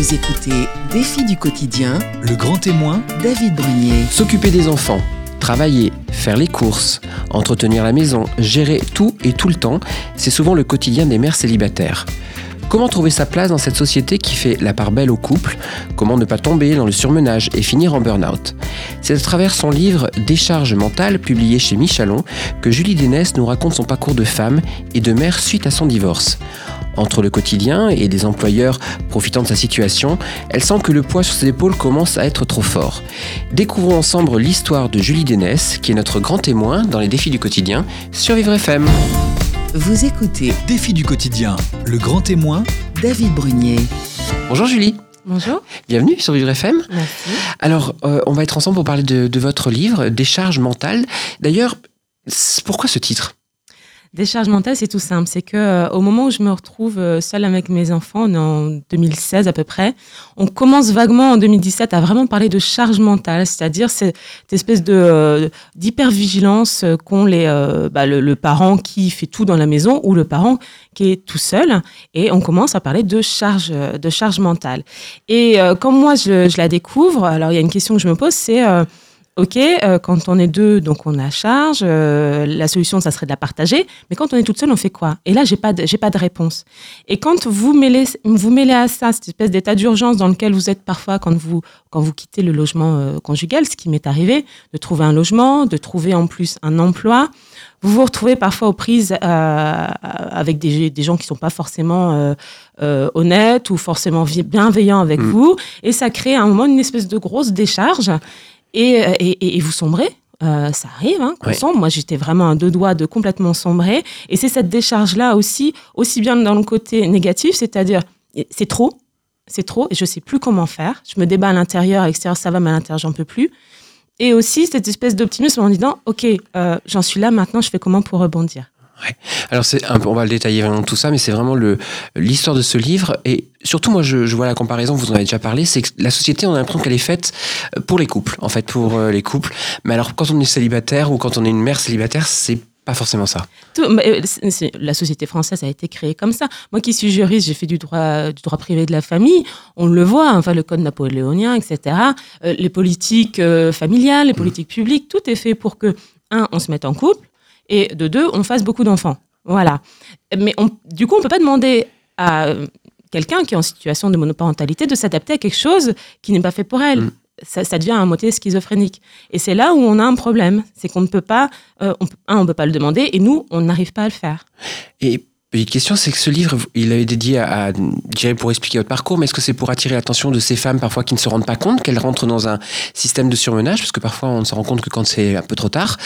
Vous écoutez Défi du quotidien, Le grand témoin, David Brunier. S'occuper des enfants, travailler, faire les courses, entretenir la maison, gérer tout et tout le temps, c'est souvent le quotidien des mères célibataires. Comment trouver sa place dans cette société qui fait la part belle au couple? Comment ne pas tomber dans le surmenage et finir en burn-out? C'est à travers son livre Décharge mentale, publié chez Michalon, que Julie Dénès nous raconte son parcours de femme et de mère suite à son divorce. Entre le quotidien et des employeurs profitant de sa situation, elle sent que le poids sur ses épaules commence à être trop fort. Découvrons ensemble l'histoire de Julie Dénès, qui est notre grand témoin dans les défis du quotidien sur Vivre FM. Vous écoutez défi du quotidien, le grand témoin, David Brunier. Bonjour Julie, Bonjour, bienvenue sur Vivre FM. merci. Alors, euh, on va être ensemble pour parler de, de votre livre, Décharge mentale. D'ailleurs, pourquoi ce titre? Décharge mentale, c'est tout simple. C'est que euh, au moment où je me retrouve euh, seule avec mes enfants, en 2016 à peu près, on commence vaguement en 2017 à vraiment parler de charge mentale, c'est-à-dire cette espèce de euh, d'hypervigilance euh, qu'ont les bah, le, parent qui fait tout dans la maison ou le parent qui est tout seul, et on commence à parler de charge de charge mentale. Et quand moi je, la découvre, alors il y a une question que je me pose, c'est Ok, euh, quand on est deux, donc on a charge. euh, la solution, ça serait de la partager. Mais quand on est toute seule, on fait quoi? Et là, j'ai pas, de, j'ai pas de réponse. Et quand vous mêlez, vous mêlez à ça cette espèce d'état d'urgence dans lequel vous êtes parfois quand vous, quand vous quittez le logement euh, conjugal, ce qui m'est arrivé, de trouver un logement, de trouver en plus un emploi, vous vous retrouvez parfois aux prises avec des, des gens qui sont pas forcément honnêtes ou forcément bienveillants avec Mm. vous, et ça crée à un moment une espèce de grosse décharge et, euh, et, et- et vous sombrez. Euh, ça arrive, hein, qu'on sombre. Moi, j'étais vraiment à deux doigts de complètement sombrer. Et c'est cette décharge-là aussi, aussi bien dans le côté négatif, c'est-à-dire, c'est trop, c'est trop, et je sais plus comment faire. Je me débat à l'intérieur, à l'extérieur, ça va, mais à l'intérieur, j'en peux plus. Et aussi cette espèce d'optimisme en disant, OK, euh, j'en suis là, maintenant, je fais comment pour rebondir? Alors, c'est un peu- on va le détailler vraiment tout ça, mais c'est vraiment le- l'histoire de ce livre. Et surtout, moi, je, je vois la comparaison, vous en avez déjà parlé, c'est que la société, on a l'impression qu'elle est faite euh, pour les couples, en fait, pour euh, les couples. Mais alors, quand on est célibataire ou quand on est une mère célibataire, c'est pas forcément ça. Tout- mais, euh, la société française a été créée comme ça. Moi qui suis juriste, j'ai fait du droit, du droit privé de la famille. On le voit, enfin le code napoléonien, etc. Euh, les politiques euh, familiales, les politiques publiques, tout est fait pour que un, on se mette en couple et de deux, on fasse beaucoup d'enfants. Voilà. Mais on- du coup, on peut pas demander à quelqu'un qui est en situation de monoparentalité de s'adapter à quelque chose qui n'est pas fait pour elle. Mm. Ça, ça devient un moitié schizophrénique. Et c'est là où on a un problème. C'est qu'on ne peut pas, euh, on, un, on ne peut pas le demander, et nous, on n'arrive pas à le faire. Et petite question, c'est que ce livre, il est dédié à, à, dirais, pour expliquer votre parcours, mais est-ce que c'est pour attirer l'attention de ces femmes parfois qui ne se rendent pas compte qu'elles rentrent dans un système de surmenage, parce que parfois on ne se rend compte que quand c'est un peu trop tard,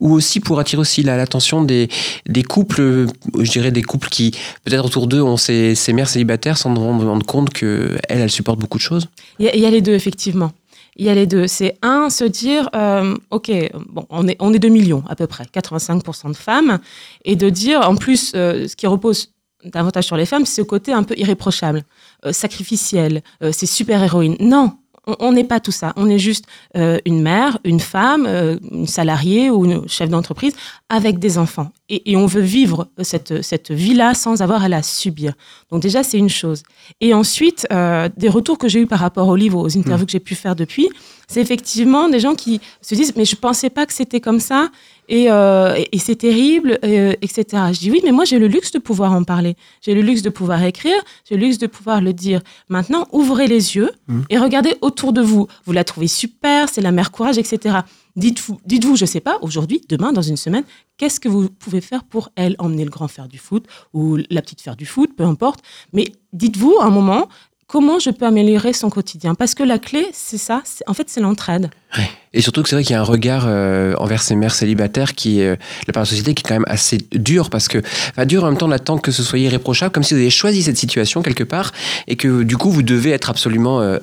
ou aussi pour attirer aussi la- l'attention des, des couples, je dirais des couples qui peut-être autour d'eux ont ces, ces mères célibataires sans se rendre compte que elles, supportent beaucoup de choses? Il y a les deux, effectivement. Il y a les deux. C'est un, se dire, euh, OK, bon, on est, on est 2 millions à peu près, 85% de femmes, et de dire, en plus, euh, ce qui repose davantage sur les femmes, c'est ce côté un peu irréprochable, euh, sacrificiel, c'est super-héroïne. Non, on- n'est pas tout ça. On est juste euh, une mère, une femme, euh, une salariée ou une chef d'entreprise avec des enfants. Et, et on veut vivre cette, cette vie-là sans avoir à la subir. Donc déjà, c'est une chose. Et ensuite, euh, des retours que j'ai eus par rapport au livre, aux interviews que j'ai pu faire depuis, c'est effectivement des gens qui se disent, mais je pensais pas que c'était comme ça, et, euh, et- et c'est terrible, euh, etc. Je dis oui, mais moi j'ai le luxe de pouvoir en parler, j'ai le luxe de pouvoir écrire, j'ai le luxe de pouvoir le dire. Maintenant, ouvrez les yeux Mhm. et regardez autour de vous. Vous la trouvez super, c'est la mère courage, etc. Dites-vous, dites-vous, je sais pas, aujourd'hui, demain, dans une semaine, qu'est-ce que vous pouvez faire pour elle? Emmener le grand faire du foot ou la petite faire du foot, peu importe. Mais dites-vous un moment, comment je peux améliorer son quotidien? Parce que la clé, c'est ça, c'est- en fait, c'est l'entraide. Et surtout que c'est vrai qu'il y a un regard euh, envers ces mères célibataires qui euh, la part de la société, qui est quand même assez dur parce que, enfin, dur en même temps, on attend que ce soit irréprochable, comme si vous avez choisi cette situation quelque part et que du coup, vous devez être absolument euh,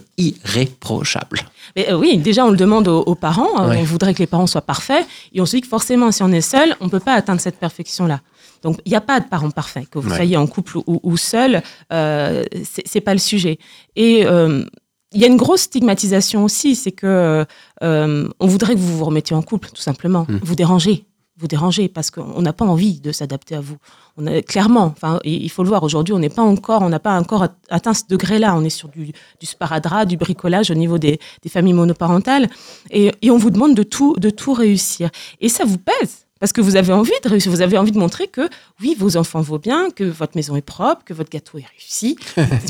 irréprochable. Mais oui, déjà, on le demande aux, aux parents. Ouais. On voudrait que les parents soient parfaits. Et on se dit que forcément, si on est seul, on ne peut pas atteindre cette perfection-là. Donc, il n'y a pas de parents parfaits. Que vous Ouais. soyez en couple ou, ou seul, euh, c'est pas le sujet. Et euh, il y a une grosse stigmatisation aussi, c'est que euh, on voudrait que vous vous remettiez en couple, tout simplement. Mm. Vous dérangez. vous déranger parce qu'on n'a pas envie de s'adapter à vous. On a, clairement, enfin, il faut le voir, aujourd'hui, on n'est pas encore, on n'a pas encore atteint ce degré-là. On est sur du, du sparadrap, du bricolage au niveau des, des familles monoparentales. Et, et, on vous demande de tout, de tout réussir. Et ça vous pèse. Parce que vous avez envie de réussir, vous avez envie de montrer que oui, vos enfants vont bien, que votre maison est propre, que votre gâteau est réussi.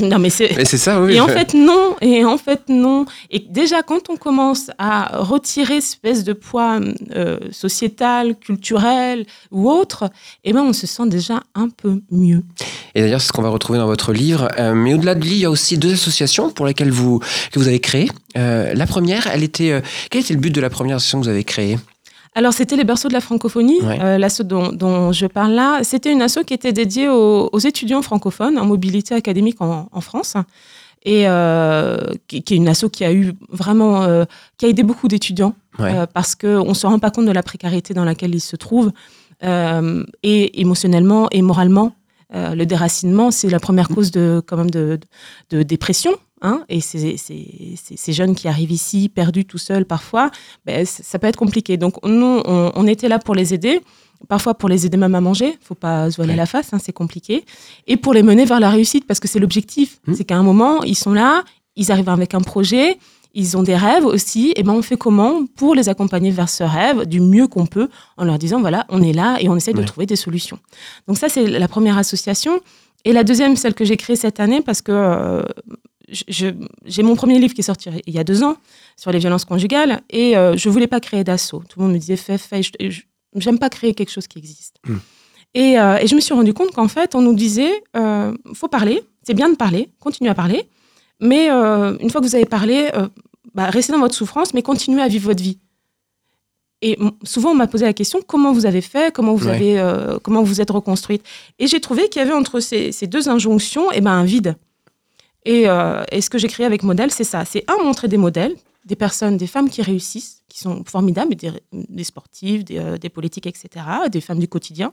non, mais c'est ça, oui. Et en fait, non. Et en fait, non. Et déjà, quand on commence à retirer espèce de poids euh, sociétal, culturel ou autre, eh ben, on se sent déjà un peu mieux. Et d'ailleurs, c'est ce qu'on va retrouver dans votre livre. Euh, mais au-delà de lui, il y a aussi deux associations pour lesquelles vous, que vous avez créées. Euh, la première, elle était. Quel était le but de la première association que vous avez créée? Alors, c'était les berceaux de la francophonie, Ouais. euh, l'asso dont, dont je parle là. C'était une asso qui était dédiée aux, aux étudiants francophones en mobilité académique en, en France. Et euh, qui, qui est une asso qui a eu vraiment, euh, qui a aidé beaucoup d'étudiants Ouais. euh, parce qu'on ne se rend pas compte de la précarité dans laquelle ils se trouvent. Euh, et émotionnellement et moralement, euh, le déracinement, c'est la première cause de, quand même de, de, de dépression. Hein, et c'est- ces jeunes qui arrivent ici, perdus tout seuls parfois, ben, ça peut être compliqué. Donc nous, on, on était là pour les aider, parfois pour les aider même à manger, faut pas se voiler Ouais. la face, hein, c'est compliqué, et pour les mener vers la réussite, parce que c'est l'objectif. Mhm. C'est qu'à un moment, ils sont là, ils arrivent avec un projet, ils ont des rêves aussi, et ben on fait comment pour les accompagner vers ce rêve du mieux qu'on peut, en leur disant voilà, on est là et on essaie de trouver des solutions. Donc ça, c'est la première association. Et la deuxième, celle que j'ai créée cette année, parce que euh, j'ai mon premier livre qui est sorti il y a deux ans sur les violences conjugales et euh, je voulais pas créer d'assaut. Tout le monde me disait fais, fais. J'aime pas créer quelque chose qui existe. Hmm. Et, euh, et je me suis rendu compte qu'en fait, on nous disait euh, faut parler, c'est bien de parler, continuez à parler, mais euh, une fois que vous avez parlé, euh, bah, restez dans votre souffrance, mais continuez à vivre votre vie. Et souvent, on m'a posé la question comment vous avez fait, comment vous Ouais. avez, euh, comment vous êtes reconstruite? Et j'ai trouvé qu'il y avait entre ces, ces deux injonctions, eh ben, un vide. Et, euh, et ce que j'ai créé avec Modèle, c'est ça. C'est un, montrer des modèles, des personnes, des femmes qui réussissent, qui sont formidables, des, des sportives, des, euh, des politiques, etc., des femmes du quotidien.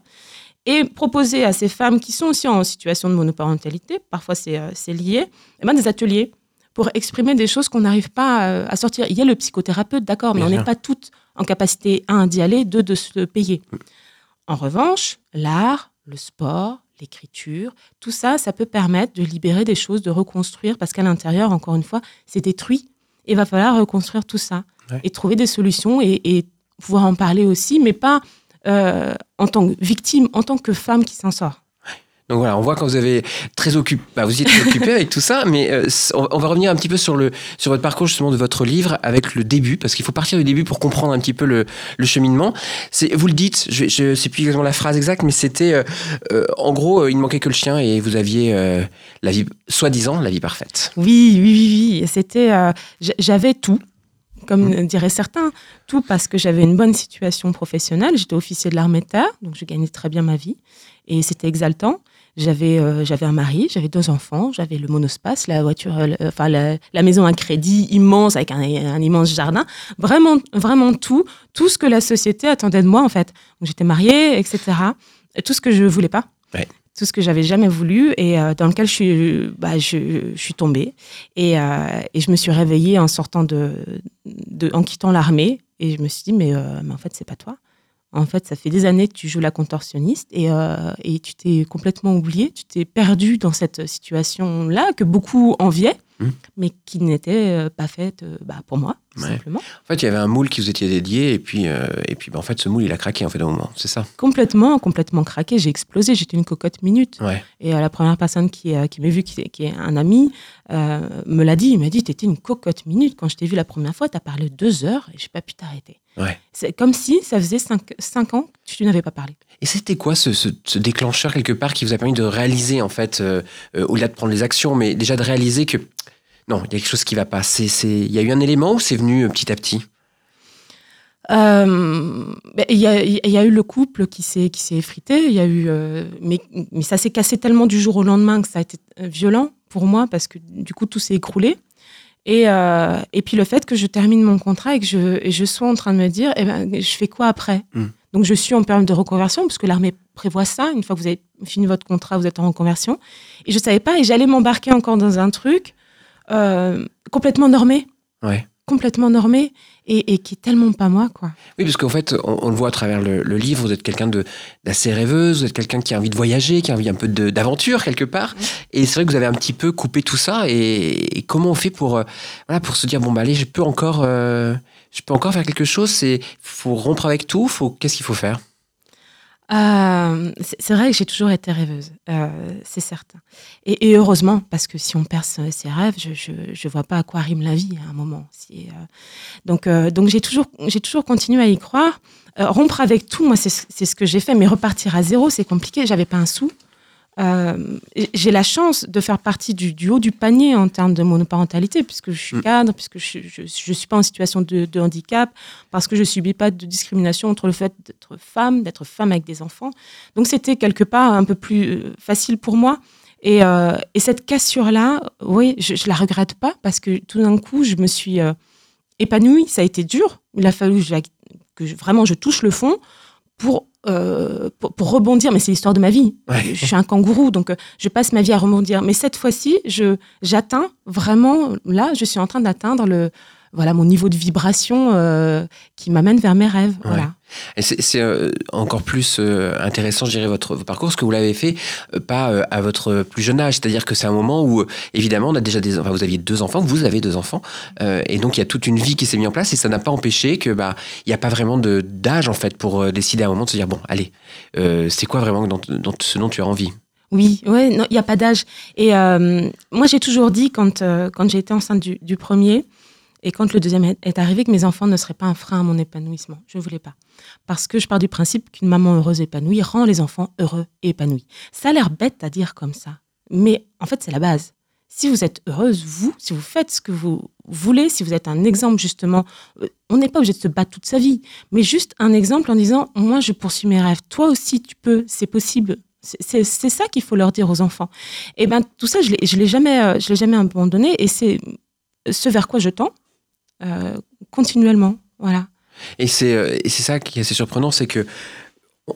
Et proposer à ces femmes qui sont aussi en situation de monoparentalité, parfois c'est euh, lié, eh ben, des ateliers pour exprimer des choses qu'on n'arrive pas euh, à sortir. Il y a le psychothérapeute, d'accord, mais Bien on n'est pas toutes en capacité, un, d'y aller, deux, de se payer. En revanche, l'art, le sport, l'écriture, tout ça, ça peut permettre de libérer des choses, de reconstruire, parce qu'à l'intérieur, encore une fois, c'est détruit. Il va falloir reconstruire tout ça Ouais. et trouver des solutions et, et pouvoir en parler aussi, mais pas euh, en tant que victime, en tant que femme qui s'en sort. Donc voilà, on voit quand vous avez très occupé, bah, vous y êtes occupé avec tout ça, mais euh, on va revenir un petit peu sur le sur votre parcours justement de votre livre avec le début, parce qu'il faut partir du début pour comprendre un petit peu le, le cheminement. C'est, vous le dites, je, je sais plus exactement la phrase exacte, mais c'était euh, euh, en gros, il ne manquait que le chien et vous aviez euh, la vie, soi-disant, la vie parfaite. Oui, oui, oui, oui. C'était, j'avais tout, comme diraient certains, tout parce que j'avais une bonne situation professionnelle. J'étais officier de l'armée de terre, donc je gagnais très bien ma vie, et c'était exaltant. J'avais, euh, j'avais un mari, j'avais deux enfants, j'avais le monospace, la voiture, euh, enfin la, la maison à crédit immense avec un, un immense jardin, vraiment, vraiment tout, tout ce que la société attendait de moi en fait. J'étais mariée, etc. Et tout ce que je voulais pas. Ouais. Tout ce que j'avais jamais voulu et euh, dans lequel je suis, bah, je, je suis tombée. Et, et je me suis réveillée en sortant de, de en quittant l'armée. Et je me suis dit, mais, mais en fait, c'est pas toi. En fait, ça fait des années que tu joues la contorsionniste et, euh, et tu t'es complètement oublié. Tu t'es perdu dans cette situation-là que beaucoup enviaient, Mhm. mais qui n'était euh, pas faite euh, bah, pour moi, Ouais. simplement. En fait, il y avait un moule qui vous était dédié et puis euh, et puis bah, en fait, ce moule il a craqué en fait au moment, c'est ça? Complètement, complètement craqué. J'ai explosé. J'étais une cocotte minute. Ouais. Et euh, la première personne qui, euh, qui m'a vu, qui, qui est un ami, me l'a dit. Il m'a dit T'étais une cocotte minute. Quand je t'ai vu la première fois, t'as parlé deux heures et j'ai pas pu t'arrêter. Ouais. C'est comme si ça faisait cinq, cinq ans que tu n'avais pas parlé. Et c'était quoi ce, ce- ce déclencheur quelque part qui vous a permis de réaliser en fait, euh, euh, au-delà de prendre les actions, mais déjà de réaliser que non, il y a quelque chose qui va pas. C'est, c'est, il y a eu un élément ou c'est venu euh, petit à petit? Euh, ben, Il y, a, il y a eu le couple qui s'est qui s'est effrité. Il y a eu, euh, mais, mais ça s'est cassé tellement du jour au lendemain que ça a été violent pour moi parce que du coup tout s'est écroulé. Et, euh, et puis le fait que je termine mon contrat et que je, et je sois en train de me dire, eh ben, je fais quoi après? Mm. Donc je suis en période de reconversion parce que l'armée prévoit ça. Une fois que vous avez fini votre contrat, vous êtes en reconversion. Et je savais pas et j'allais m'embarquer encore dans un truc euh, complètement normé. Ouais. complètement normée et, et qui est tellement pas moi, quoi. Oui, parce qu'en fait, on, on le voit à travers le, le livre, vous êtes quelqu'un d'assez rêveuse, vous êtes quelqu'un qui a envie de voyager, qui a envie un peu d'aventure quelque part. Et c'est vrai que vous avez un petit peu coupé tout ça. Et, et comment on fait pour, euh, voilà, pour se dire, bon, bah allez, je peux encore, euh, je peux encore faire quelque chose C'est faut rompre avec tout faut, Qu'est-ce qu'il faut faire? Euh, c'est vrai que j'ai toujours été rêveuse, euh, c'est certain. Et, heureusement, parce que si on perd ses ses rêves, je, je, je vois pas à quoi rime la vie à un moment. Euh, donc, euh, j'ai toujours, j'ai toujours continué à y croire. Euh, rompre avec tout, moi, c'est ce c'est ce que j'ai fait, mais repartir à zéro, c'est compliqué. J'avais pas un sou. Euh, j'ai la chance de faire partie du, du haut du panier en termes de monoparentalité, puisque je suis Mm. cadre, puisque je ne suis pas en situation de, de handicap, parce que je subis pas de discrimination entre le fait d'être femme, d'être femme avec des enfants. Donc c'était quelque part un peu plus euh, facile pour moi. Et, euh, et cette cassure-là, oui, je, je la regrette pas, parce que tout d'un coup, je me suis euh, épanouie. Ça a été dur. Il a fallu que, je- que je- vraiment je touche le fond pour, euh, pour, pour rebondir. Mais c'est l'histoire de ma vie. Ouais. Je suis un kangourou, donc euh, je passe ma vie à rebondir. Mais cette fois-ci, je j'atteins vraiment, là, je suis en train d'atteindre le voilà mon niveau de vibration euh, qui m'amène vers mes rêves. Ouais. Voilà. Et c'est euh, encore plus euh, intéressant, je dirais, votre, votre parcours, parce que vous l'avez fait pas à votre plus jeune âge. C'est-à-dire que c'est un moment où, évidemment, on a déjà des, enfin, vous aviez deux enfants, vous avez deux enfants, et donc il y a toute une vie qui s'est mise en place, et ça n'a pas empêché que, bah, il n'y a pas vraiment de d'âge en fait pour décider à un moment de se dire bon, allez, c'est quoi vraiment dans, dans ce dont tu as envie? Oui, ouais, non, il n'y a pas d'âge. Et euh, moi, j'ai toujours dit, quand, euh, quand j'ai été enceinte du, du premier, et quand le deuxième est, arrivé, que mes enfants ne seraient pas un frein à mon épanouissement. Je ne voulais pas. Parce que je pars du principe qu'une maman heureuse épanouie rend les enfants heureux et épanouis. Ça a l'air bête à dire comme ça. Mais en fait, c'est la base. Si vous êtes heureuse, vous, si vous faites ce que vous voulez, si vous êtes un exemple justement, euh, on n'est pas obligé de se battre toute sa vie, mais juste un exemple en disant, moi, je poursuis mes rêves. Toi aussi, tu peux, c'est possible. C'est- ça qu'il faut leur dire aux enfants. Et ben tout ça, je jamais, euh, l'ai jamais abandonné, et c'est ce vers quoi je tends continuellement. Voilà. Et c'est euh, et c'est ça qui est assez surprenant, c'est que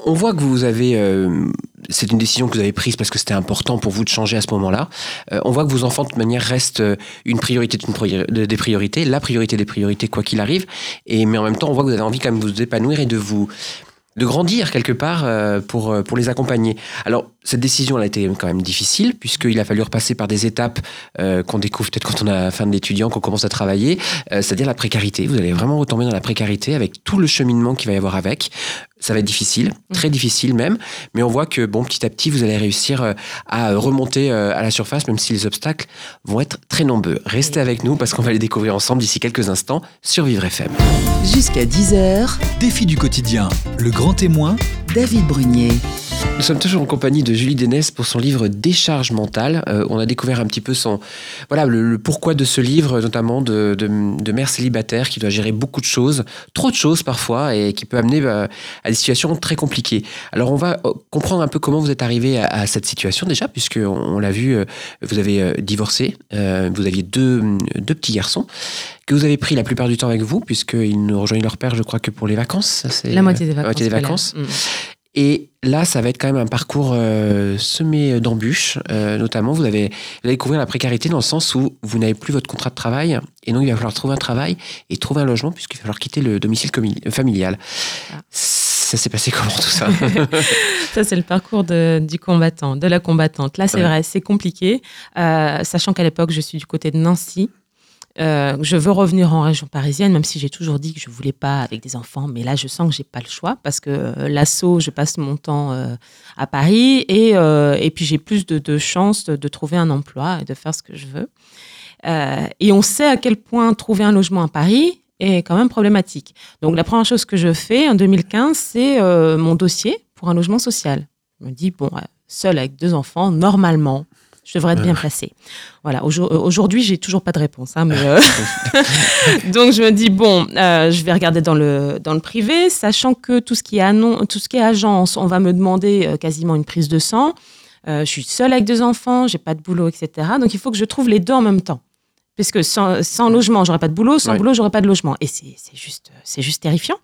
on voit que vous avez, euh, c'est une décision que vous avez prise parce que c'était important pour vous de changer à ce moment-là. Euh, on voit que vos enfants de toute manière restent euh, une priorité des priorités, la priorité des priorités quoi qu'il arrive. Et mais en même temps, on voit que vous avez envie quand même de vous épanouir et de vous de grandir quelque part euh, pour, euh, pour les accompagner. Alors, cette décision, elle a été quand même difficile, puisqu'il a fallu repasser par des étapes euh, qu'on découvre peut-être quand on a fin d'étudiant, qu'on commence à travailler, c'est-à-dire la précarité. Vous allez vraiment retomber dans la précarité avec tout le cheminement qu'il va y avoir avec. Ça va être difficile, très difficile même, mais on voit que, bon, petit à petit, vous allez réussir euh, à remonter euh, à la surface, même si les obstacles vont être très nombreux. Restez avec nous, parce qu'on va les découvrir ensemble d'ici quelques instants sur Vivre FM. Jusqu'à 10h, Défi du quotidien, le grand témoin, David Brunier. Nous sommes toujours en compagnie de Julie Dénès pour son livre Décharge mentale. Euh, on a découvert un petit peu son, voilà, le, le pourquoi de ce livre, notamment de, de, de mère célibataire qui doit gérer beaucoup de choses, trop de choses parfois, et qui peut amener euh, à des situations très compliquées. Alors on va euh, comprendre un peu comment vous êtes arrivé à, à cette situation déjà, puisque on, on l'a vu, vous avez divorcé, euh, vous aviez deux, deux petits garçons que vous avez pris la plupart du temps avec vous, puisqu'ils ne rejoignent leur père, je crois que pour les vacances. La moitié des vacances. La moitié des scolaires. vacances. Et là, ça va être quand même un parcours euh, semé d'embûches. Euh, notamment, vous, avez, vous allez découvrir la précarité dans le sens où vous n'avez plus votre contrat de travail. Et donc, il va falloir trouver un travail et trouver un logement puisqu'il va falloir quitter le domicile commi- familial. Ah. Ça s'est passé comment tout ça? Ça, c'est le parcours de- du combattant, de la combattante. Là, c'est Ouais. vrai, c'est compliqué, euh, sachant qu'à l'époque, je suis du côté de Nancy. Euh, je veux revenir en région parisienne, même si j'ai toujours dit que je voulais pas avec des enfants. Mais là, je sens que j'ai pas le choix parce que euh, l'assaut, je passe mon temps euh, à Paris et, euh, et puis j'ai plus de, de chances de, de trouver un emploi et de faire ce que je veux. Et on sait à quel point trouver un logement à Paris est quand même problématique. Donc la première chose que je fais en 2015, c'est mon dossier pour un logement social. Je me dis, bon, seule avec deux enfants, normalement, je devrais être bien placée. Voilà, euh, aujourd'hui, j'ai toujours pas de réponse. hein, mais, euh, Donc je me dis, bon, euh, je vais regarder dans le, dans le privé, sachant que tout ce qui est, annon- tout ce qui est agence, on va me demander euh, quasiment une prise de sang. Euh, je suis seule avec deux enfants, j'ai pas de boulot, etc. Donc il faut que je trouve les deux en même temps. Puisque sans, sans logement, j'aurais pas de boulot, sans Ouais. boulot, j'aurais pas de logement. Et c'est c'est juste, c'est juste terrifiant.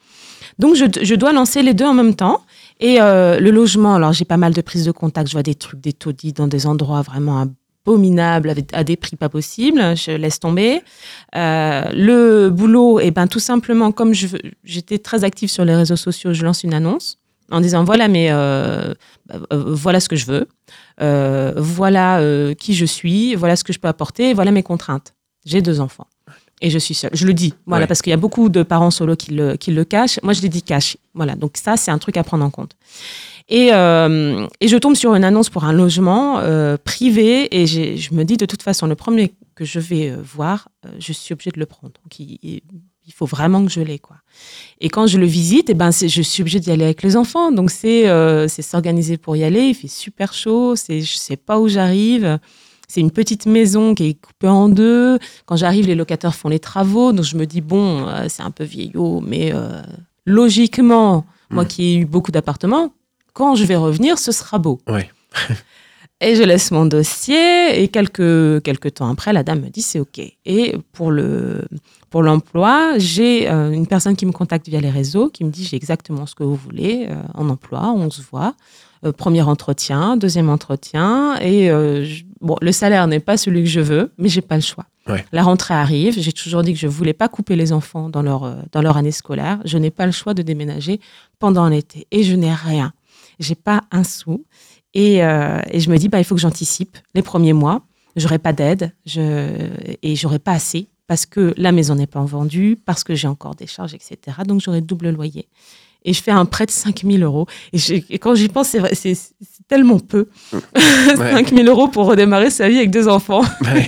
Donc je, je dois lancer les deux en même temps. Et euh, le logement, alors j'ai pas mal de prises de contact, je vois des trucs, des taudis dans des endroits vraiment abominable avec- à des prix pas possibles. Je laisse tomber. Euh, le boulot, et ben tout simplement, comme j'étais très active sur les réseaux sociaux, je lance une annonce en disant voilà, mais euh, euh, voilà ce que je veux, Euh, voilà euh, qui je suis, voilà ce que je peux apporter, voilà mes contraintes. J'ai deux enfants. Et je suis seule. Je le dis, voilà, Ouais. parce qu'il y a beaucoup de parents solo qui le, qui le cachent. Moi, je les dis cash. Voilà, donc ça, c'est un truc à prendre en compte. Et, euh, et je tombe sur une annonce pour un logement euh, privé et je me dis de toute façon, le premier que je vais euh, voir, euh, je suis obligée de le prendre. Donc, il, il- faut vraiment que je l'ai. quoi. Et quand je le visite, eh ben, je suis obligée d'y aller avec les enfants. Donc, c'est s'organiser pour y aller. Il fait super chaud. Je sais pas où j'arrive. C'est une petite maison qui est coupée en deux. Quand j'arrive, les locataires font les travaux. Donc, je me dis, bon, euh, c'est un peu vieillot, mais euh, logiquement, moi Mm. qui ai eu beaucoup d'appartements, quand je vais revenir, ce sera beau. Ouais. et je laisse mon dossier et quelques, quelques temps après, la dame me dit c'est OK. Et pour le pour l'emploi, j'ai euh, une personne qui me contacte via les réseaux qui me dit j'ai exactement ce que vous voulez en emploi, on se voit. Euh, premier entretien, deuxième entretien et euh, je- bon, le salaire n'est pas celui que je veux, mais j'ai pas le choix. Ouais. La rentrée arrive, j'ai toujours dit que je voulais pas couper les enfants dans leur euh, dans leur année scolaire, je n'ai pas le choix de déménager pendant l'été et je n'ai rien. J'ai pas un sou. Et, euh, et je me dis, bah, il faut que j'anticipe les premiers mois. J'aurai pas d'aide je, et j'aurai pas assez parce que la maison n'est pas vendue, parce que j'ai encore des charges, etc. Donc j'aurai double loyer. Et je fais un prêt de 5 000 euros. Et, quand j'y pense, c'est, tellement peu. 5 000 euros pour redémarrer sa vie avec deux enfants. Ouais.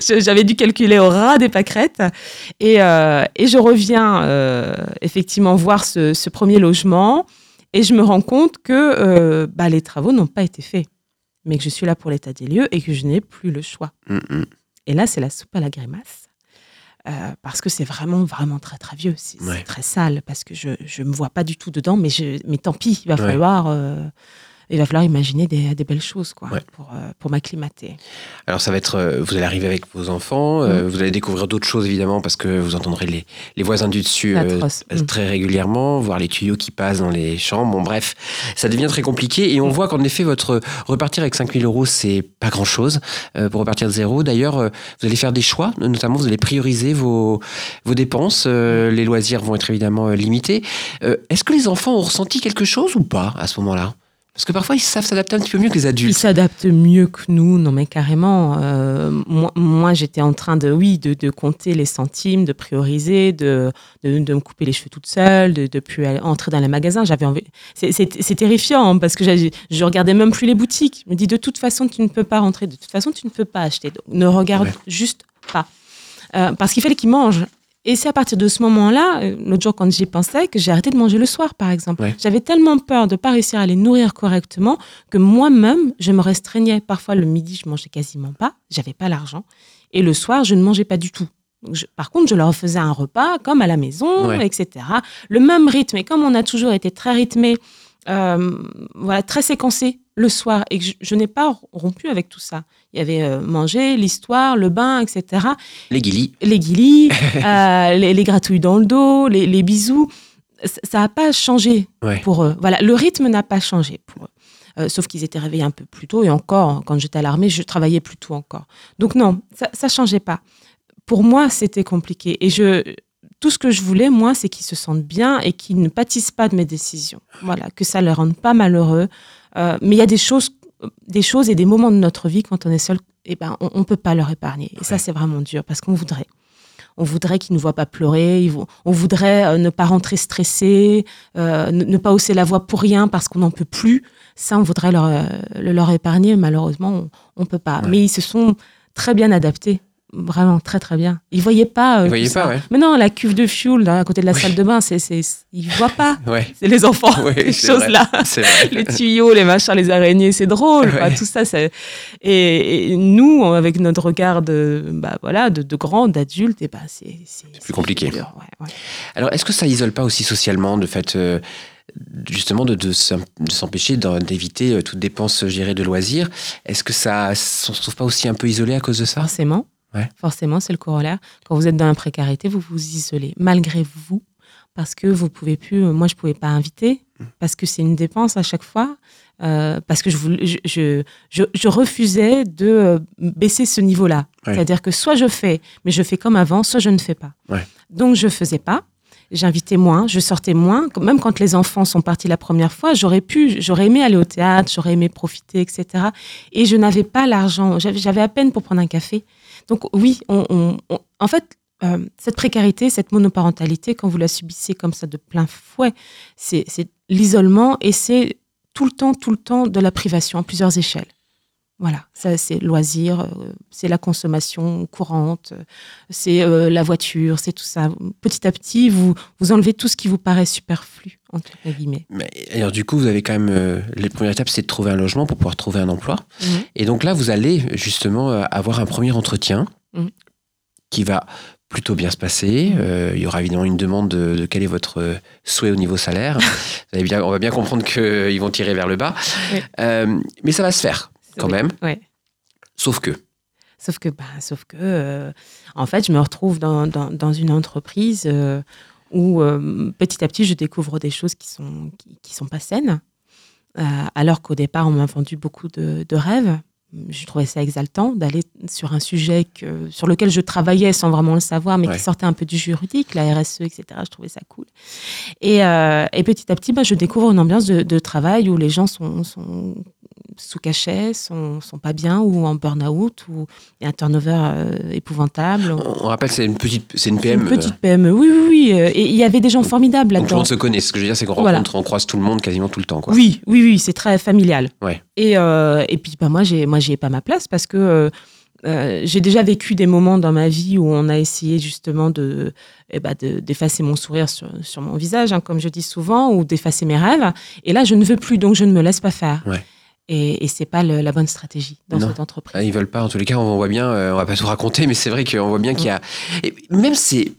J'avais dû calculer au ras des pâquerettes. Et, euh, et je reviens euh, effectivement voir ce, ce premier logement. Et je me rends compte que euh, bah, les travaux n'ont pas été faits. Mais que je suis là pour l'état des lieux et que je n'ai plus le choix. Mm, mm. Et là, c'est la soupe à la grimace. Euh, parce que c'est vraiment, vraiment très, très vieux. C'est Ouais. très sale parce que je ne me vois pas du tout dedans. Mais, je, mais tant pis, il va, Ouais. falloir, euh, il va falloir imaginer des, des belles choses quoi, Ouais. pour, euh, pour m'acclimater. Alors ça va être, euh, vous allez arriver avec vos enfants, euh, vous allez découvrir d'autres choses évidemment parce que vous entendrez les, les voisins du dessus euh, Mm. très régulièrement, voir les tuyaux qui passent dans les chambres. Bon bref, ça devient très compliqué et on voit qu'en effet votre repartir avec 5000 euros c'est pas grand chose pour repartir de zéro. D'ailleurs, vous allez faire des choix, notamment vous allez prioriser vos, vos dépenses. euh, les loisirs vont être évidemment limités. Est-ce que les enfants ont ressenti quelque chose ou pas à ce moment-là? Parce que parfois ils savent s'adapter un petit peu mieux que les Ils adultes. s'adaptent mieux que nous, non mais carrément. Euh, moi, moi, j'étais en train de, oui, de, de compter les centimes, de prioriser, de, de, de me couper les cheveux toute seule, de, de plus aller- entrer dans les magasins. J'avais envie. C'est, terrifiant hein, parce que je regardais même plus les boutiques. Je me dis de toute façon tu ne peux pas rentrer, de toute façon tu ne peux pas acheter. Donc, ne regarde Ouais. juste pas, Euh, parce qu'il fallait qu'ils mangent. Et c'est à partir de ce moment-là, euh, l'autre jour quand j'y pensais, que j'ai arrêté de manger le soir, par exemple. Ouais. J'avais tellement peur de pas réussir à les nourrir correctement que moi-même, je me restreignais. Parfois, le midi, je mangeais quasiment pas. J'avais pas l'argent. Et le soir, je ne mangeais pas du tout. Je- par contre, je leur faisais un repas comme à la maison, Ouais. etc. Le même rythme. Et comme on a toujours été très rythmé, euh, voilà, très séquencé le soir, et que je, je n'ai pas rompu avec tout ça. Il y avait euh, manger, l'histoire, le bain, etc Les guilis. les guilis, euh, les, les gratouilles dans le dos, les, les bisous. Ça n'a pas changé Ouais. pour eux. Voilà, le rythme n'a pas changé pour eux. Euh, sauf qu'ils étaient réveillés un peu plus tôt et encore, quand j'étais à l'armée, je travaillais plus tôt encore. Donc non, ça ne changeait pas. Pour moi, c'était compliqué. Et je, tout ce que je voulais, moi, c'est qu'ils se sentent bien et qu'ils ne pâtissent pas de mes décisions. Voilà, que ça ne les rende pas malheureux. Euh, mais il y a des choses, des choses et des moments de notre vie quand on est seul, eh ben, on ne peut pas leur épargner. Et ça, c'est vraiment dur parce qu'on voudrait. On voudrait qu'ils ne voient pas pleurer, ils on voudrait euh, ne pas rentrer stressé, euh, ne, pas hausser la voix pour rien parce qu'on n'en peut plus. Ça, on voudrait leur, le leur épargner, malheureusement, on ne peut pas. Ouais. Mais ils se sont très bien adaptés, vraiment très très bien. Ils ne voyaient pas. euh, Ils voyaient pas, ouais. Mais non, la cuve de fioul là, à côté de la Oui. salle de bain, c'est, c'est, ils ne voient pas. Ouais. C'est les enfants, Ouais, ces C'est vrai. les tuyaux, les machins, les araignées, c'est drôle, quoi, tout ça. c'est- Et, et nous, avec notre regard de, bah, voilà, de, de grands, d'adultes, et bah, c'est c'est- plus compliqué. dur. Alors, est-ce que ça isole pas aussi socialement, de fait, euh, justement, de, de s'em- de s'empêcher d'éviter euh, toute dépense gérée de loisirs? Est-ce que ça, on se trouve pas aussi un peu isolé à cause de ça? Forcément, Ouais. forcément, c'est le corollaire. Quand vous êtes dans la précarité, vous vous isolez, malgré vous, parce que vous pouvez plus. euh, Moi, je pouvais pas inviter Mmh. parce que c'est une dépense à chaque fois. euh, parce que je, voulais, je, je, je, je refusais de euh, baisser ce niveau-là. Ouais. C'est-à-dire que soit je fais, mais je fais comme avant, soit je ne fais pas. Ouais. Donc je faisais pas. J'invitais moins, je sortais moins. Même quand les enfants sont partis la première fois, j'aurais pu, j'aurais aimé aller au théâtre, j'aurais aimé profiter, etc. Et je n'avais pas l'argent. J'avais j'avais à peine pour prendre un café. Donc oui, en fait, euh, cette précarité, cette monoparentalité, quand vous la subissez comme ça de plein fouet, c'est l'isolement et c'est tout le temps, tout le temps de la privation à plusieurs échelles. Voilà, ça c'est loisir, euh, c'est la consommation courante, euh, c'est euh, la voiture, c'est tout ça. Petit à petit, vous vous enlevez tout ce qui vous paraît superflu entre guillemets. Mais, alors du coup, vous avez quand même euh, les premières étapes, c'est de trouver un logement pour pouvoir trouver un emploi. Et donc là, vous allez justement avoir un premier entretien Mhm. qui va plutôt bien se passer. Euh, il y aura évidemment une demande de, de quel est votre souhait au niveau salaire. Vous allez bien, on va bien comprendre qu'ils vont tirer vers le bas. Oui. Mais ça va se faire quand Oui, même. Ouais. Sauf que, Sauf que, bah, sauf que, euh, en fait, je me retrouve dans, dans, dans une entreprise euh, où euh, petit à petit, je découvre des choses qui sont qui, qui sont pas saines. Alors qu'au départ, on m'a vendu beaucoup de, de rêves. Je trouvais ça exaltant d'aller sur un sujet que, sur lequel je travaillais sans vraiment le savoir, mais Ouais. qui sortait un peu du juridique, la RSE, etc. Je trouvais ça cool. Et, et petit à petit, bah, je découvre une ambiance de, de travail où les gens sont, sont sous cachet, sont, sont pas bien ou en burn-out, il y a un turnover euh, épouvantable. on, on rappelle, c'est une petite, c'est une C'est PM. Une petite PME, oui, oui, oui. euh, Et il y avait des gens formidables donc tout le là-dedans. monde se connaît. Ce que je veux dire, c'est qu'on Voilà. rencontre, on croise tout le monde quasiment tout le temps. Quoi. Oui, oui, oui, c'est très familial. Ouais. Et, euh, et puis, bah, moi, j'ai, moi, j'y ai pas ma place parce que euh, j'ai déjà vécu des moments dans ma vie où on a essayé justement de, eh de- d'effacer mon sourire sur, sur mon visage, hein, comme je dis souvent, ou d'effacer mes rêves. Et là, je ne veux plus, donc je ne me laisse pas faire. Ouais. Et, et c'est pas le- la bonne stratégie dans Non. cette entreprise. Ah, Ils veulent pas, en tous les cas, on voit bien, euh, on va pas tout raconter, mais c'est vrai qu'on voit bien qu'il y a. Et même c'est.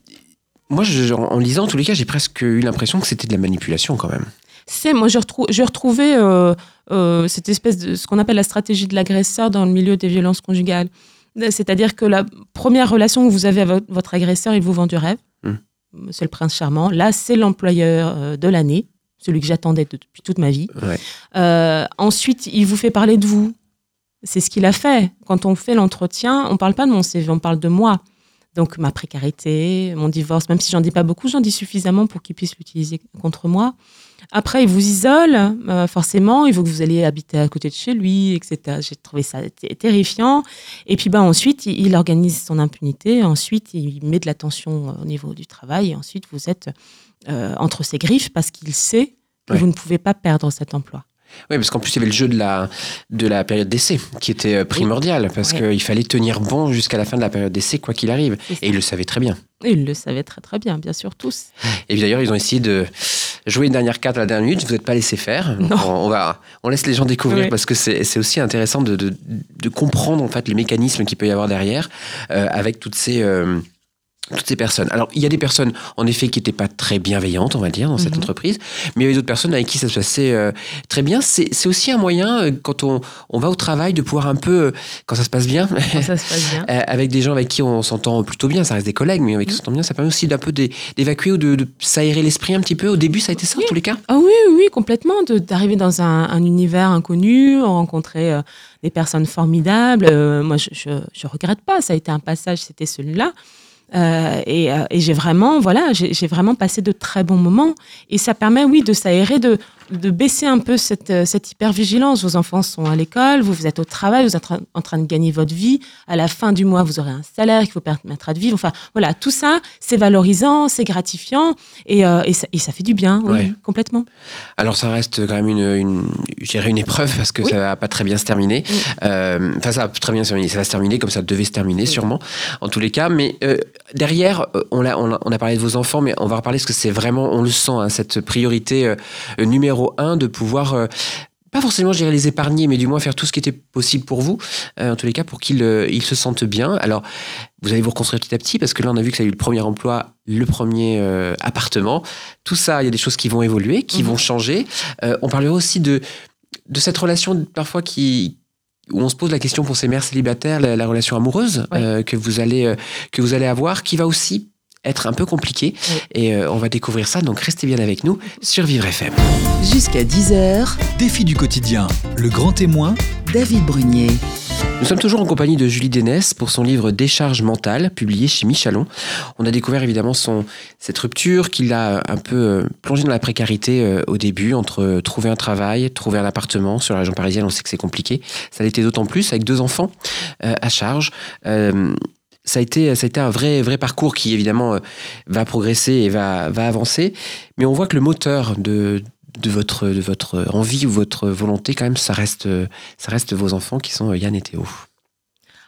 Moi, je- en lisant, en tous les cas, j'ai presque eu l'impression que c'était de la manipulation quand même. C'est, moi, je, retrou- je retrouvais euh, euh, cette espèce de ce qu'on appelle la stratégie de l'agresseur dans le milieu des violences conjugales. C'est-à-dire que la première relation que vous avez avec votre agresseur, il vous vend du rêve. Hmm. C'est le prince charmant. Là, c'est l'employeur de l'année, celui que j'attendais de- depuis toute ma vie. Ouais. Euh, ensuite, il vous fait parler de vous. C'est ce qu'il a fait. Quand on fait l'entretien, on parle pas de mon CV, on parle de moi. Donc ma précarité, mon divorce, même si j'en dis pas beaucoup, j'en dis suffisamment pour qu'il puisse l'utiliser contre moi. Après, il vous isole, euh, forcément, il faut que vous alliez habiter à côté de chez lui, etc. J'ai trouvé ça terrifiant. Et puis, ben, ensuite, il, il organise son impunité. Ensuite, il met de la tension euh, au niveau du travail. Et ensuite, vous êtes euh, entre ses griffes parce qu'il sait que Ouais. vous ne pouvez pas perdre cet emploi. Oui, parce qu'en plus, il y avait le jeu de la, de la période d'essai qui était euh, primordial, parce Ouais. qu'il fallait tenir bon jusqu'à la fin de la période d'essai, quoi qu'il arrive. Et il le savait très bien. Et ils le savaient très très bien, bien sûr, tous. Et puis d'ailleurs, ils ont essayé de jouer une dernière carte à la dernière minute. Vous n'êtes pas laissé faire. Non. On, on va, on laisse les gens découvrir Oui. parce que c'est c'est aussi intéressant de, de, de comprendre en fait les mécanismes qu'il peut y avoir derrière euh, avec toutes ces euh, toutes ces personnes. Alors, il y a des personnes, en effet, qui n'étaient pas très bienveillantes, on va dire, dans cette Mhm. entreprise, mais il y avait d'autres personnes avec qui ça se passait euh, très bien. C'est aussi un moyen, euh, quand on, on va au travail, de pouvoir un peu, euh, quand ça se passe bien, Quand ça se passe bien. avec des gens avec qui on s'entend plutôt bien, ça reste des collègues, mais avec qui on s'entend bien, ça permet aussi d'un peu d'é- d'évacuer ou de, de s'aérer l'esprit un petit peu. Au début, ça a été ça, en tous les cas? Ah oui, oui, complètement. D'arriver dans un, un univers inconnu, rencontrer des personnes formidables. Moi, je, je regrette pas. Ça a été un passage, c'était celui-là. Euh, et euh, et j'ai vraiment, voilà, j'ai vraiment passé de très bons moments. Et ça permet, oui, de s'aérer, de, de baisser un peu cette, euh, cette hypervigilance. Vos enfants sont à l'école, vous, vous êtes au travail, vous êtes en train- de gagner votre vie. À la fin du mois, vous aurez un salaire qui vous permettra de vivre. Enfin, voilà, tout ça, c'est valorisant, c'est gratifiant. Et, euh, et, ça, et ça fait du bien, oui, Ouais. complètement. Alors, ça reste quand même une, une, une épreuve parce que Oui. ça va pas très bien se terminer. Oui. Euh, Enfin, ça va très bien se terminer. Ça va se terminer comme ça devait se terminer, sûrement, en tous les cas. Mais euh, derrière, on a, on, a, on a parlé de vos enfants, mais on va reparler parce que c'est vraiment, on le sent, hein, cette priorité euh, numéro un de pouvoir. euh, pas forcément, je dirais, les épargner, mais du moins faire tout ce qui était possible pour vous, euh, en tous les cas, pour qu'ils euh, ils se sentent bien. Alors, vous allez vous reconstruire petit à petit, parce que là, on a vu que ça a eu le premier emploi, le premier euh, appartement. Tout ça, il y a des choses qui vont évoluer, qui Mhm. vont changer. On parlera aussi de, de cette relation, parfois, qui où on se pose la question pour ces mères célibataires, la, la relation amoureuse Oui. euh, que vous allez euh, que vous allez avoir, qui va aussi être un peu compliqué. Oui. Et euh, on va découvrir ça, donc restez bien avec nous sur Vivre FM. Jusqu'à 10h, Défi du quotidien, le grand témoin, David Brunier. Nous sommes toujours en compagnie de Julie Dénès pour son livre Décharge mentale, publié chez Michalon. On a découvert évidemment son, cette rupture qui l'a un peu euh, plongé dans la précarité euh, au début, entre trouver un travail, trouver un appartement. Sur la région parisienne, on sait que c'est compliqué. Ça l'était d'autant plus avec deux enfants euh, à charge. Euh, ça a été, ça a été un vrai, vrai parcours qui évidemment euh, va progresser et va, va avancer. Mais on voit que le moteur de, de votre, de votre envie ou votre volonté, quand même, ça reste, ça reste vos enfants qui sont euh, Yann et Théo.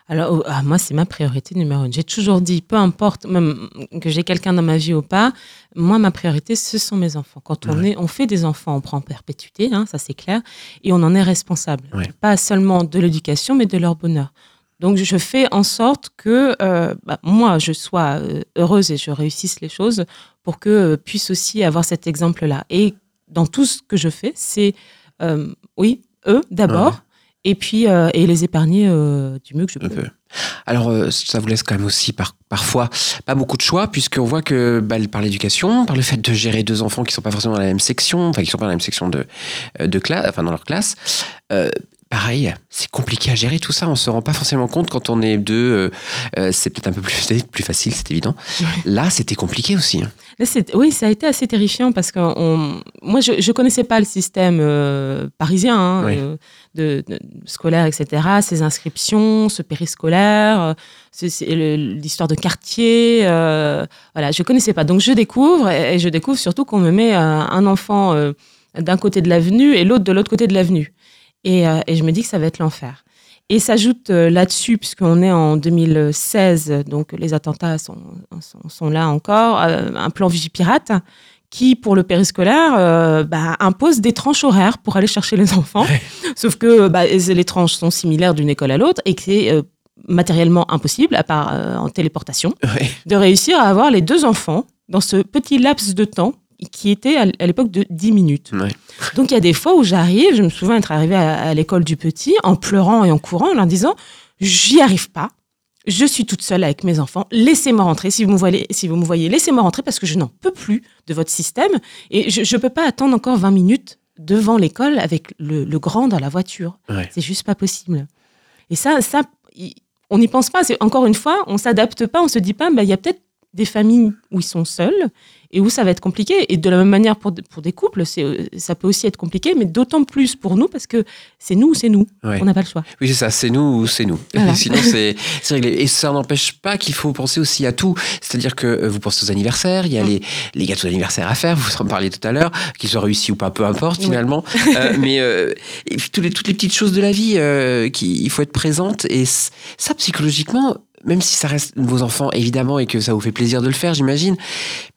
Alors, oh, ah, moi, c'est ma priorité numéro une. J'ai toujours dit, peu importe même que j'ai quelqu'un dans ma vie ou pas, moi, ma priorité, ce sont mes enfants. Quand on, Ouais. est, on fait des enfants, on prend en perpétuité, hein, ça c'est clair, et on en est responsable. Ouais. Pas seulement de l'éducation, mais de leur bonheur. Donc, je fais en sorte que euh, bah, moi, je sois euh, heureuse et je réussisse les choses pour que euh, puisse aussi avoir cet exemple-là. Et dans tout ce que je fais, c'est, euh, oui, eux d'abord, Ouais. et puis et les épargner du mieux que je peux. peu. Alors, ça vous laisse quand même aussi par, parfois pas beaucoup de choix, puisqu'on voit que bah, par l'éducation, par le fait de gérer deux enfants qui sont pas forcément dans la même section, enfin qui sont pas dans la même section de, de classe, enfin dans leur classe, euh, pareil, c'est compliqué à gérer tout ça. On se rend pas forcément compte quand on est deux. euh, euh, c'est peut-être un peu plus, facile, c'est évident. Là, c'était compliqué aussi. hein. Là, oui, ça a été assez terrifiant parce que on- moi, je ne connaissais pas le système euh, parisien hein, Oui. euh, de, de- scolaire, etc., ces inscriptions, ce périscolaire, l'histoire de quartier. voilà, je ne connaissais pas. Donc, je découvre et, et je découvre surtout qu'on me met un enfant d'un côté de l'avenue et l'autre de l'autre côté de l'avenue. Et, euh, et je me dis que ça va être l'enfer. Et s'ajoute euh, là-dessus, puisqu'on est en 2016, donc les attentats sont, sont, sont là encore, euh, un plan Vigipirate qui, pour le périscolaire, euh, bah, impose des tranches horaires pour aller chercher les enfants. Sauf que bah, les tranches sont similaires d'une école à l'autre et que c'est matériellement impossible, à part en téléportation, Ouais. de réussir à avoir les deux enfants dans ce petit laps de temps qui était à l'époque de 10 minutes. Ouais. Donc il y a des fois où j'arrive, je me souviens être arrivée à, à l'école du petit en pleurant et en courant, en leur disant j'y arrive pas. Je suis toute seule avec mes enfants. Laissez-moi rentrer. Si vous me voyez, si vous me voyez, laissez-moi rentrer parce que je n'en peux plus de votre système et je ne peux pas attendre encore 20 minutes devant l'école avec le, le grand dans la voiture. Ouais. C'est juste pas possible. Et ça, ça, on n'y pense pas. C'est encore une fois, on s'adapte pas. On se dit pas, bah, il y a peut-être des familles où ils sont seuls et où ça va être compliqué. Et de la même manière pour, pour des couples, c'est, euh, ça peut aussi être compliqué, mais d'autant plus pour nous parce que c'est nous ou c'est nous. Ouais. On n'a pas le choix. Oui, c'est ça, c'est nous ou c'est nous. Voilà. Sinon, c'est c'est réglé. Et ça n'empêche pas qu'il faut penser aussi à tout. C'est-à-dire que euh, vous pensez aux anniversaires, il y a Mm. les, les gâteaux d'anniversaire à faire, vous en parliez tout à l'heure, qu'ils soient réussis ou pas, peu importe finalement. Euh, mais euh, et puis, tous les, toutes les petites choses de la vie, euh, qui, il faut être présente. Et ça, psychologiquement, même si ça reste vos enfants, évidemment, et que ça vous fait plaisir de le faire, j'imagine,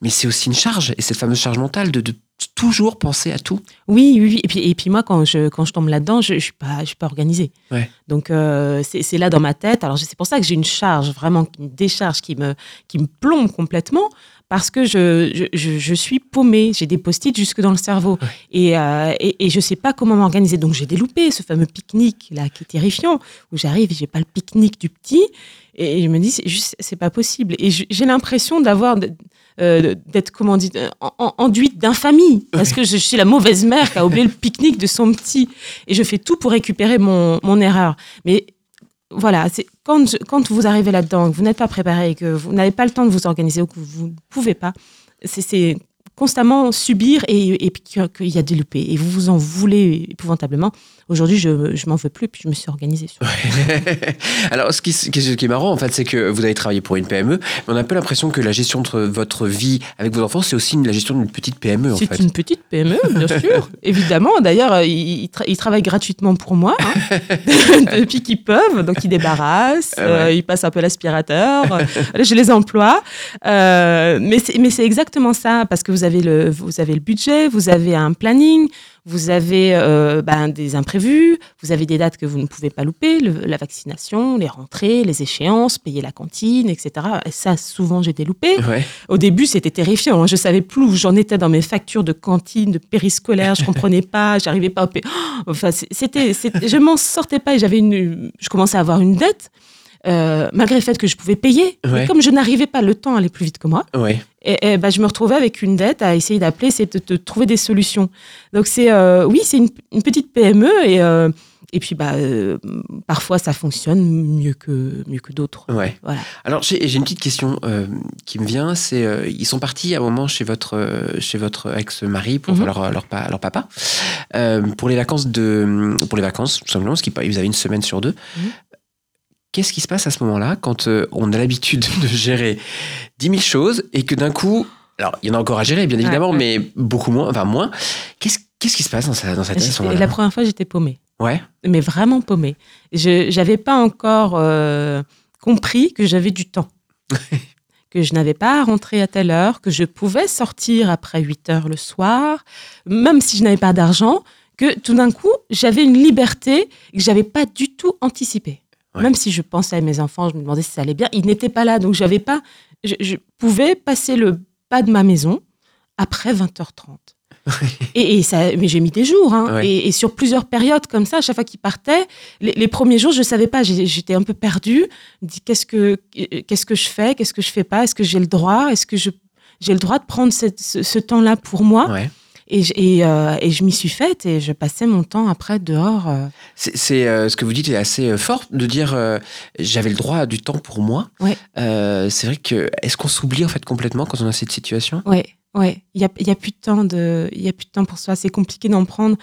mais c'est aussi une charge, et cette fameuse charge mentale de, de toujours penser à tout. Oui, oui, oui. Et puis, et puis moi, quand je, quand je tombe là-dedans, je ne suis, pas- je suis pas organisée. Ouais. Donc, euh, c'est là dans ma tête. Alors, c'est pour ça que j'ai une charge, vraiment une décharge qui me, qui me plombe complètement, parce que je, je, je, suis paumée. J'ai des post-it jusque dans le cerveau. Et, euh, et, et je ne sais pas comment m'organiser. Donc, j'ai des loupés, ce fameux pique-nique, là, qui est terrifiant, où j'arrive et j'ai pas le pique-nique du petit. Et je me dis, c'est juste, c'est pas possible. Et j'ai l'impression d'avoir, euh, d'être, comment dire, en- en- enduite d'infamie. Parce que je suis la mauvaise mère qui a oublié le pique-nique de son petit. Et je fais tout pour récupérer mon, mon erreur. Mais voilà, c'est quand, je- quand vous arrivez là-dedans, que vous n'êtes pas préparé, que vous n'avez pas le temps de vous organiser ou que vous ne pouvez pas, c'est constamment subir et, et qu'il y a des loupés. Et vous vous en voulez épouvantablement. Aujourd'hui, je, je m'en veux plus, puis je me suis organisée. Sur... Alors, ce qui, ce qui est- marrant, en fait, c'est que vous avez travaillé pour une PME, mais on a un peu l'impression que la gestion de votre vie avec vos enfants, c'est aussi une- la gestion d'une petite PME, en C'est fait. une petite PME, bien sûr, évidemment. D'ailleurs, euh, ils, ils tra- ils travaillent gratuitement pour moi, hein, depuis qu'ils peuvent. Donc, ils débarrassent, Ah ouais. euh, ils passent un peu l'aspirateur. euh, je les emploie. Euh, mais c'est mais c'est exactement ça, parce que vous avez, le, vous avez le budget, vous avez un planning, vous avez euh, ben, des imprévus, vous avez des dates que vous ne pouvez pas louper, le- la vaccination, les rentrées, les échéances, payer la cantine, etc. Et ça, souvent, loupés. Ouais. Au début, c'était terrifiant. hein. Je savais plus où j'en étais dans mes factures de cantine, de périscolaire. Je comprenais pas. J'arrivais pas payer. Enfin, c'était- je m'en sortais pas et j'avais une, je commençais à avoir une dette. Euh, malgré le fait que je pouvais payer. Ouais. Comme je n'arrivais pas, le temps allait plus vite que moi. Ouais. Et, et bah, je me retrouvais avec une dette à essayer d'appeler, c'est de, de trouver des solutions. Donc c'est, euh, oui, c'est une, une petite PME et euh, et puis bah euh, parfois ça fonctionne mieux que mieux que d'autres. Ouais. Voilà. Alors j'ai une petite question euh, qui me vient, c'est euh, ils sont partis à un moment chez votre chez votre ex-mari pour voir leur, leur, pa- leur papa pour les vacances de pour les vacances tout simplement parce qu'ils avez une semaine sur deux. Mhm. Qu'est-ce qui se passe à ce moment-là quand euh, on a l'habitude de gérer 10 000 choses et que d'un coup, alors il y en a encore à gérer bien évidemment, ouais. mais beaucoup moins, enfin moins. Qu'est-ce qu'est-ce qui se passe dans sa dans sa tête à ce J'étais- moment-là? la première fois j'étais paumée. Ouais. mais vraiment paumée. Je n'avais pas encore euh, compris que j'avais du temps. que je n'avais pas à rentrer à telle heure, que je pouvais sortir après 8 heures le soir, même si je n'avais pas d'argent, que tout d'un coup, j'avais une liberté que j'avais pas du tout anticipée. Ouais. Même si je pensais à mes enfants, je me demandais si ça allait bien, ils n'étaient pas là, donc j'avais pas, je, je pouvais passer le pas de ma maison après 20h30. Et, et ça, mais j'ai mis des jours, hein. Ouais. et, et sur plusieurs périodes comme ça, à chaque fois qu'ils partaient, les, les premiers jours, je savais pas, j'étais un peu perdue. Qu'est-ce que qu'est-ce que je fais, qu'est-ce que je fais pas, est-ce que j'ai le droit, est-ce que je j'ai le droit de prendre cette- ce, ce temps-là pour moi? Et, je- et, euh, et je m'y suis faite et je passais mon temps après dehors. euh. C'est euh, ce que vous dites est assez fort de dire euh, j'avais le droit à du temps pour moi. Ouais. C'est vrai que est-ce qu'on s'oublie en fait complètement quand on a cette situation? Ouais, ouais. Il y a, y a plus de temps de, il y a plus de temps pour soi. C'est compliqué d'en prendre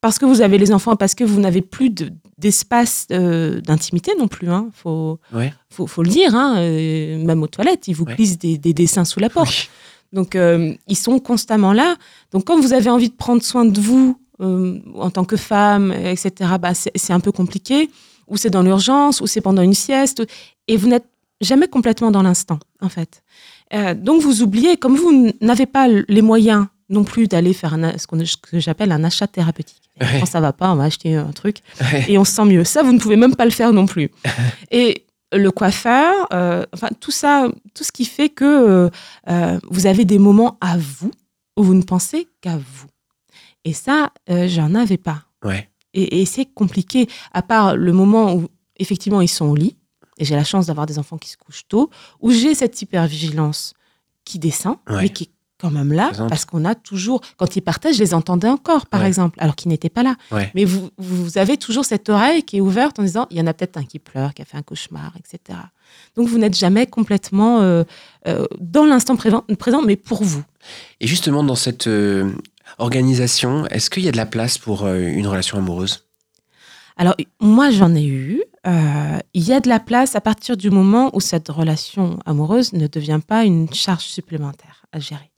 parce que vous avez les enfants, parce que vous n'avez plus de- d'espace euh, d'intimité non plus. Hein. Faut, Ouais. faut, faut le dire. Hein. euh, même aux toilettes, ils vous Ouais. glissent des, des dessins sous la porte. Oui. Donc, euh, ils sont constamment là. Donc, quand vous avez envie de prendre soin de vous euh, en tant que femme, etc., bah, c'est un peu compliqué. Ou c'est dans l'urgence, ou c'est pendant une sieste. Et vous n'êtes jamais complètement dans l'instant, en fait. Euh, donc, vous oubliez, comme vous n'avez pas les moyens non plus d'aller faire un, ce, que j'appelle un achat thérapeutique. Ouais. Quand ça va pas, on va acheter un truc Ouais. et on se sent mieux. Ça, vous ne pouvez même pas le faire non plus. Et le coiffeur, euh, enfin tout ça, tout ce qui fait que euh, euh, vous avez des moments à vous où vous ne pensez qu'à vous. Et ça, j'en avais pas. Ouais. Et, et c'est compliqué, à part le moment où effectivement ils sont au lit, et j'ai la chance d'avoir des enfants qui se couchent tôt, où j'ai cette hypervigilance qui descend, Ouais. mais qui est quand même là, parce qu'on a toujours, quand ils partaient, je les entendais encore, par Ouais. exemple, alors qu'ils n'étaient pas là. Ouais. Mais vous, vous avez toujours cette oreille qui est ouverte en disant, il y en a peut-être un qui pleure, qui a fait un cauchemar, etc. Donc vous n'êtes jamais complètement euh, euh, dans l'instant présent, présent, mais pour vous. Et justement dans cette euh, organisation, est-ce qu'il y a de la place pour une relation amoureuse? Alors, moi, j'en ai eu. Euh, il y a de la place à partir du moment où cette relation amoureuse ne devient pas une charge supplémentaire à gérer.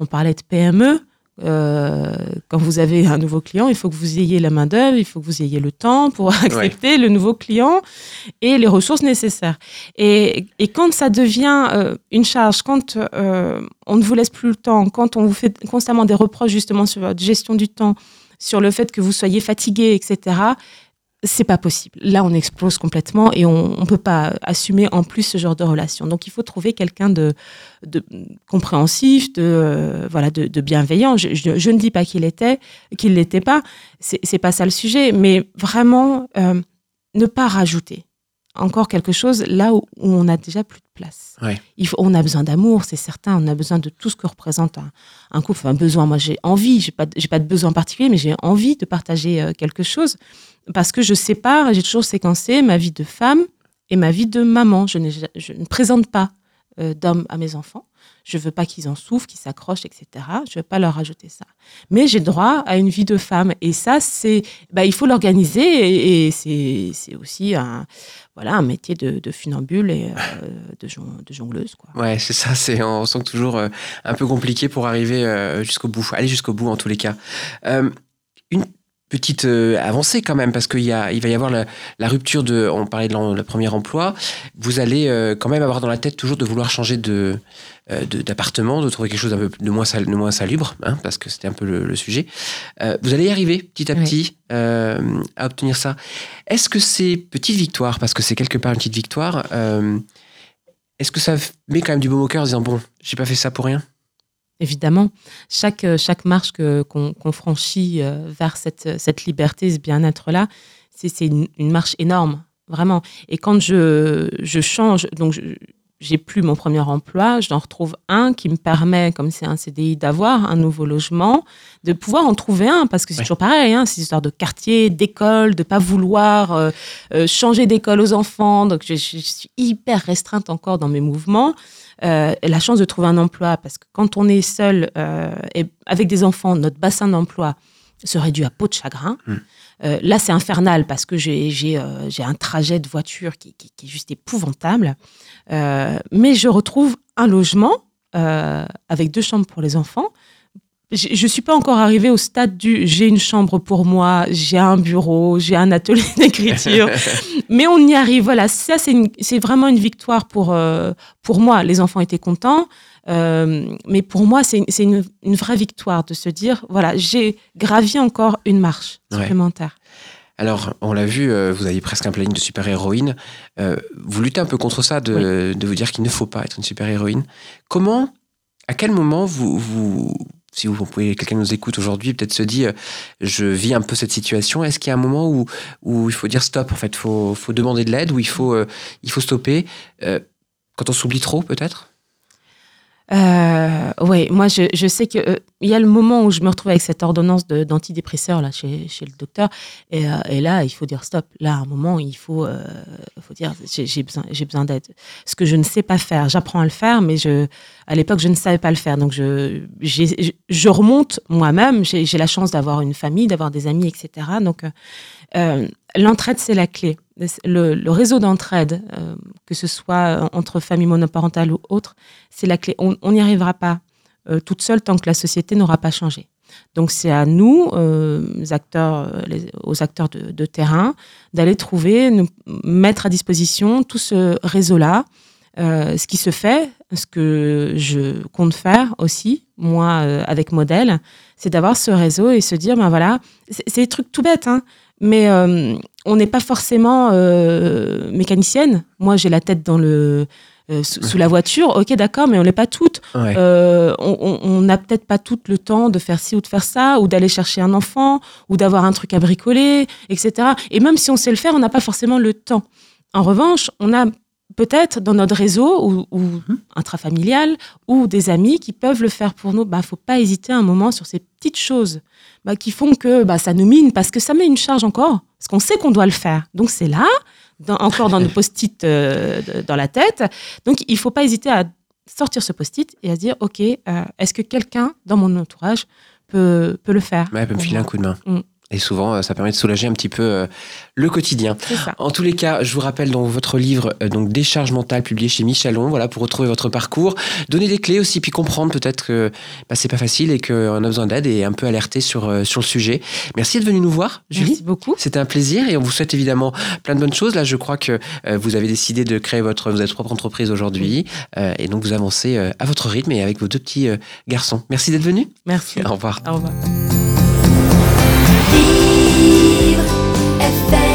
On parlait de PME. euh, quand vous avez un nouveau client, il faut que vous ayez la main-d'œuvre, il faut que vous ayez le temps pour accepter le nouveau client et les ressources nécessaires. Et, et quand ça devient euh, une charge, quand euh, on ne vous laisse plus le temps, quand on vous fait constamment des reproches justement sur votre gestion du temps, sur le fait que vous soyez fatigué, etc., c'est pas possible. Là, on explose complètement et on ne peut pas assumer en plus ce genre de relation. Donc, il faut trouver quelqu'un de, compréhensif, de euh, voilà, de, bienveillant. Je, ne dis pas qu'il était, qu'il l'était pas. C'est c'est pas ça le sujet, mais vraiment euh, ne pas rajouter encore quelque chose là où, où on a déjà plus de place. Ouais. Il faut, on a besoin d'amour, c'est certain. On a besoin de tout ce que représente un, un couple. Enfin, besoin. Moi, j'ai envie. J'ai pas, j'ai pas de besoin particulier, mais j'ai envie de partager euh, quelque chose parce que je sépare. J'ai toujours séquencé ma vie de femme et ma vie de maman. Je, ne présente pas euh, d'homme à mes enfants. Je veux pas qu'ils en souffrent, qu'ils s'accrochent, etc. Je veux pas leur rajouter ça. Mais j'ai droit à une vie de femme. Et ça, c'est, bah, il faut l'organiser. Et, et c'est, c'est aussi un, voilà, un métier de, de funambule et euh, de, jon- de jongleuse, quoi. Ouais, c'est ça. C'est on sent toujours euh, un peu compliqué pour arriver euh, jusqu'au bout. Aller jusqu'au bout en tous les cas. Euh, une petite euh, avancée quand même parce qu'il y a, il va y avoir la, la rupture de. On parlait de le premier emploi. Vous allez euh, quand même avoir dans la tête toujours de vouloir changer de euh, de- d'appartement, de, trouver quelque chose peu de moins, sal- de moins salubre, hein, parce que c'était un peu le, le sujet. Vous allez y arriver petit à Oui. petit à obtenir ça. Est-ce que ces petites victoires, parce que c'est quelque part une petite victoire, est-ce que ça met quand même du baume au cœur en disant bon, j'ai pas fait ça pour rien? Évidemment, chaque, euh, chaque marche que- qu'on franchit euh, vers cette, cette liberté, ce bien-être-là, c'est c'est une, une marche énorme. vraiment. Et quand je, je change, donc je- j'ai plus mon premier emploi, j'en retrouve un qui me permet, comme c'est un CDI, d'avoir un nouveau logement, de pouvoir en trouver un, parce que c'est Ouais. toujours pareil, hein, c'est une histoire de quartier, d'école, de pas vouloir euh, euh, changer d'école aux enfants. Donc je, je suis hyper restreinte encore dans mes mouvements. Euh, la chance de trouver un emploi, parce que quand on est seul euh, et avec des enfants, notre bassin d'emploi se réduit à peau de chagrin. Mm. Euh, là, c'est infernal parce que j'ai j'ai, j'ai un trajet de voiture qui, qui- qui est juste épouvantable. Mais je retrouve un logement avec deux chambres pour les enfants. Je ne suis pas encore arrivée au stade du j'ai une chambre pour moi, j'ai un bureau, j'ai un atelier d'écriture. mais on y arrive. Voilà, ça, c'est vraiment une victoire pour, euh, pour moi. Les enfants étaient contents. Euh, mais pour moi, c'est une, une vraie victoire de se dire, voilà, j'ai gravi encore une marche Ouais. supplémentaire. Alors, on l'a vu, euh, vous avez presque un planning de super-héroïne. Euh, vous luttez un peu contre ça, de, de vous dire qu'il ne faut pas être une super-héroïne. Comment, à quel moment vous, vous si vous pouvez, quelqu'un nous écoute aujourd'hui, peut-être se dit, euh, je vis un peu cette situation. Est-ce qu'il y a un moment où, où il faut dire stop, en fait, faut, faut demander de l'aide, où il faut, euh, il faut stopper? Euh, Quand on s'oublie trop, peut-être? Euh, oui, moi je, je sais que euh, il y a le moment où je me retrouve avec cette ordonnance d'antidépresseur là chez, chez le docteur et, euh, et là il faut dire stop. Là à un moment il faut, euh, faut dire j'ai besoin j'ai besoin d'aide. Ce que je ne sais pas faire, j'apprends à le faire, mais je à l'époque je ne savais pas le faire donc je je, je remonte moi-même. J'ai la chance d'avoir une famille, d'avoir des amis, etc. Donc euh, euh, l'entraide c'est la clé. Le, réseau d'entraide, euh, que ce soit entre familles monoparentales ou autres, c'est la clé. On n'y arrivera pas euh, toute seule tant que la société n'aura pas changé. Donc c'est à nous, euh, euh, aux acteurs de, terrain, d'aller trouver, nous mettre à disposition tout ce réseau-là. Euh, ce qui se fait, ce que je compte faire aussi, moi, euh, avec Modèle, c'est d'avoir ce réseau et se dire, ben voilà, c'est des trucs tout bêtes, hein, mais euh, on n'est pas forcément euh, mécanicienne. Moi, j'ai la tête dans le, euh, sous, sous la voiture, ok, d'accord, mais on n'est pas toutes. Ouais. On- n'a peut-être pas tout le temps de faire ci ou de faire ça, ou d'aller chercher un enfant, ou d'avoir un truc à bricoler, etc. Et même si on sait le faire, on n'a pas forcément le temps. En revanche, on a peut-être dans notre réseau ou, ou intrafamilial ou des amis qui peuvent le faire pour nous. Bah, faut pas hésiter un moment sur ces petites choses bah, qui font que bah, ça nous mine parce que ça met une charge encore, parce qu'on sait qu'on doit le faire. Donc c'est là, dans- encore dans nos post-it euh, dans la tête. Donc il faut pas hésiter à sortir ce post-it et à se dire, OK, euh, est-ce que quelqu'un dans mon entourage peut, peut le faire? Ouais, peut me filer un coup de main. Et souvent, euh, ça permet de soulager un petit peu euh, le quotidien. En tous les cas, je vous rappelle donc votre livre euh, donc Décharge mentale publié chez Michelon, voilà pour retrouver votre parcours, donner des clés aussi puis comprendre peut-être que bah, c'est pas facile et qu'on a besoin d'aide et un peu alerter sur sur le sujet. Merci d'être venu nous voir, Julie. Merci beaucoup. C'était un plaisir et on vous souhaite évidemment plein de bonnes choses. Là, je crois que euh, vous avez décidé de créer votre, votre propre entreprise aujourd'hui euh, et donc vous avancez euh, à votre rythme et avec vos deux petits garçons. Merci d'être venu. Merci. Au revoir. Au revoir. Vivre FM